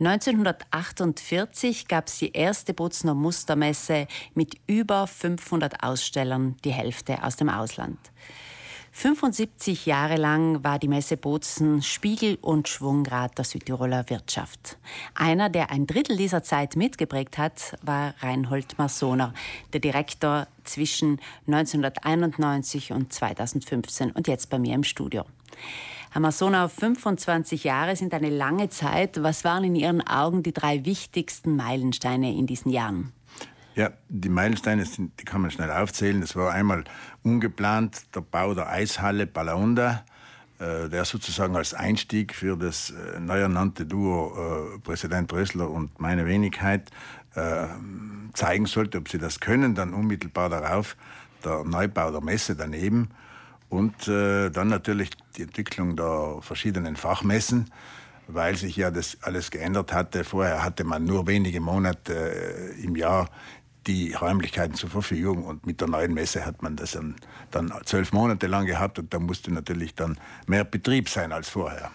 1948 gab es die erste Bozner Mustermesse mit über 500 Ausstellern, die Hälfte aus dem Ausland. 75 Jahre lang war die Messe Bozen Spiegel und Schwungrad der Südtiroler Wirtschaft. Einer, der ein Drittel dieser Zeit mitgeprägt hat, war Reinhold Marsoner, der Direktor zwischen 1991 und 2015 und jetzt bei mir im Studio. Herr Masona, 25 Jahre sind eine lange Zeit. Was waren in Ihren Augen die drei wichtigsten Meilensteine in diesen Jahren? Ja, die Meilensteine sind, die kann man schnell aufzählen. Es war einmal ungeplant der Bau der Eishalle Balaunda, äh, der sozusagen als Einstieg für das äh, neu ernannte Duo äh, Präsident Rössler und meine Wenigkeit zeigen sollte, ob sie das können. Dann unmittelbar darauf der Neubau der Messe daneben und äh, dann natürlich die Entwicklung der verschiedenen Fachmessen, weil sich ja das alles geändert hatte. Vorher hatte man nur wenige Monate äh, im Jahr die Räumlichkeiten zur Verfügung und mit der neuen Messe hat man das dann, dann zwölf Monate lang gehabt und da musste natürlich dann mehr Betrieb sein als vorher.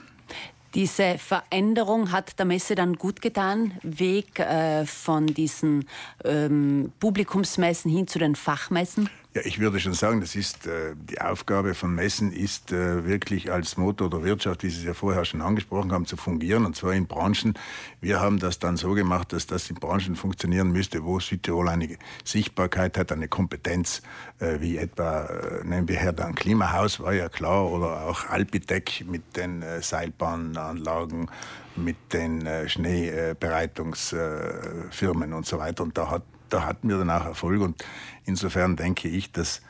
Diese Veränderung hat der Messe dann gut getan, Weg äh, von diesen ähm, Publikumsmessen hin zu den Fachmessen? Ja, ich würde schon sagen, das ist äh, die Aufgabe von Messen ist äh, wirklich als Motor der Wirtschaft, wie Sie es ja vorher schon angesprochen haben, zu fungieren und zwar in Branchen. Wir haben das dann so gemacht, dass das in Branchen funktionieren müsste, wo Südtirol eine Sichtbarkeit hat, eine Kompetenz, äh, wie etwa äh, nehmen wir her dann Klimahaus war ja klar oder auch Alpitec mit den äh, Seilbahnanlagen, mit den äh, Schneebereitungsfirmen und so weiter. Und da hat da hatten wir dann auch Erfolg und insofern denke ich, dass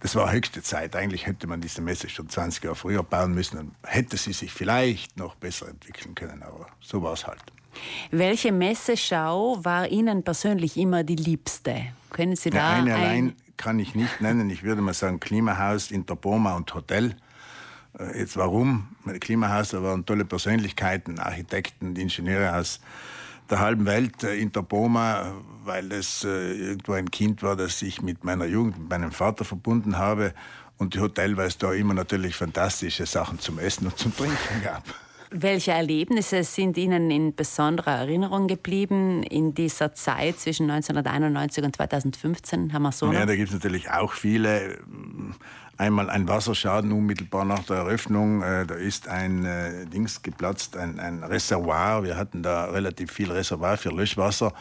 das war höchste Zeit. Eigentlich hätte man diese Messe schon 20 Jahre früher bauen müssen. Dann hätte sie sich vielleicht noch besser entwickeln können, aber so war es halt. Welche Messeschau war Ihnen persönlich immer die liebste? Können Sie da ja, eine ein allein kann ich nicht nennen. Ich würde mal sagen Klimahaus, Interpoma und Hotel. Äh, jetzt warum? Klimahaus, da waren tolle Persönlichkeiten, Architekten, Ingenieure aus der halben Welt äh, in der Boma, weil es äh, irgendwo ein Kind war, das ich mit meiner Jugend, mit meinem Vater verbunden habe. Und die Hotel, weil es da immer natürlich fantastische Sachen zum Essen und zum Trinken gab. Welche Erlebnisse sind Ihnen in besonderer Erinnerung geblieben in dieser Zeit zwischen 1991 und 2015, Herr Masona? Ja, da gibt es natürlich auch viele. Einmal ein Wasserschaden unmittelbar nach der Eröffnung. Äh, da ist ein äh, Dings geplatzt, ein, ein Reservoir. Wir hatten da relativ viel Reservoir für Löschwasser.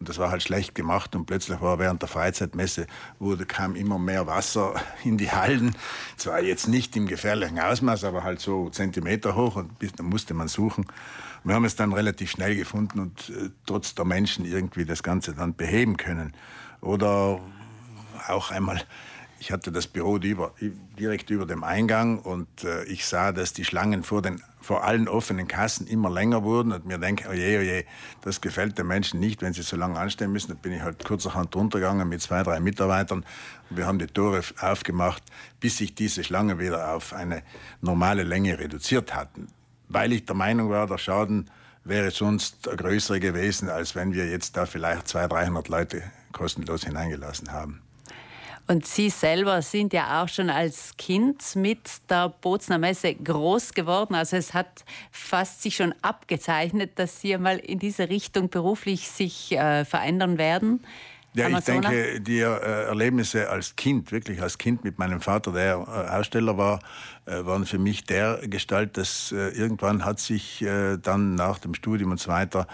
Und das war halt schlecht gemacht und plötzlich war während der Freizeitmesse wurde, kam immer mehr Wasser in die Hallen. Zwar jetzt nicht im gefährlichen Ausmaß, aber halt so Zentimeter hoch und dann musste man suchen. Wir haben es dann relativ schnell gefunden und äh, trotz der Menschen irgendwie das Ganze dann beheben können. Oder auch einmal ich hatte das Büro direkt über dem Eingang und äh, ich sah, dass die Schlangen vor, den, vor allen offenen Kassen immer länger wurden und mir denke, oje, oje, das gefällt den Menschen nicht, wenn sie so lange anstehen müssen. Da bin ich halt kurzerhand runtergegangen mit zwei, drei Mitarbeitern und wir haben die Tore aufgemacht, bis sich diese Schlangen wieder auf eine normale Länge reduziert hatten. Weil ich der Meinung war, der Schaden wäre sonst größer gewesen, als wenn wir jetzt da vielleicht 200, 300 Leute kostenlos hineingelassen haben. Und Sie selber sind ja auch schon als Kind mit der Bozner Messe groß geworden. Also es hat fast sich schon abgezeichnet, dass Sie mal in diese Richtung beruflich sich äh, verändern werden. Ja, ich denke, die äh, Erlebnisse als Kind, wirklich als Kind mit meinem Vater, der äh, Aussteller war, äh, waren für mich der Gestalt, dass irgendwann hat sich dann nach dem Studium und so weiter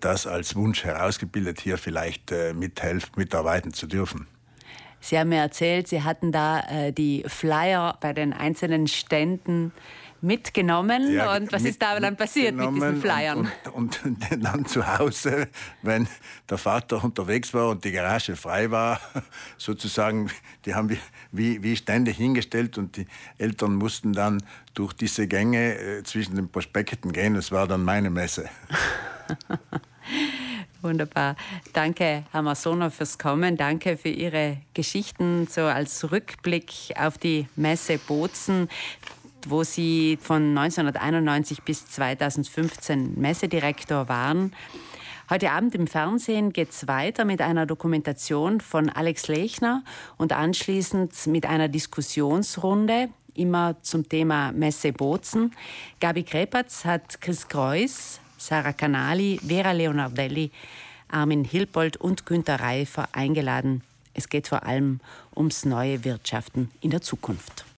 das als Wunsch herausgebildet, hier vielleicht mithelfen, mitarbeiten zu dürfen. Sie haben mir erzählt, Sie hatten da äh, die Flyer bei den einzelnen Ständen mitgenommen. Ja, und was mit, ist da dann passiert mit diesen Flyern? Und, und, und, dann zu Hause, wenn der Vater unterwegs war und die Garage frei war, sozusagen, die haben wir wie, wie Stände hingestellt und die Eltern mussten dann durch diese Gänge äh, zwischen den Prospekten gehen. Das war dann meine Messe. Wunderbar. Danke, Herr Masona, fürs Kommen. Danke für Ihre Geschichten, so als Rückblick auf die Messe Bozen wo Sie von 1991 bis 2015 Messedirektor waren. Heute Abend im Fernsehen geht es weiter mit einer Dokumentation von Alex Lechner und anschließend mit einer Diskussionsrunde, immer zum Thema Messe Bozen. Gabi Krepatz hat Chris Kreuz Sarah Canali, Vera Leonardelli, Armin Hilpold und Günter Reifer eingeladen. Es geht vor allem ums neue Wirtschaften in der Zukunft.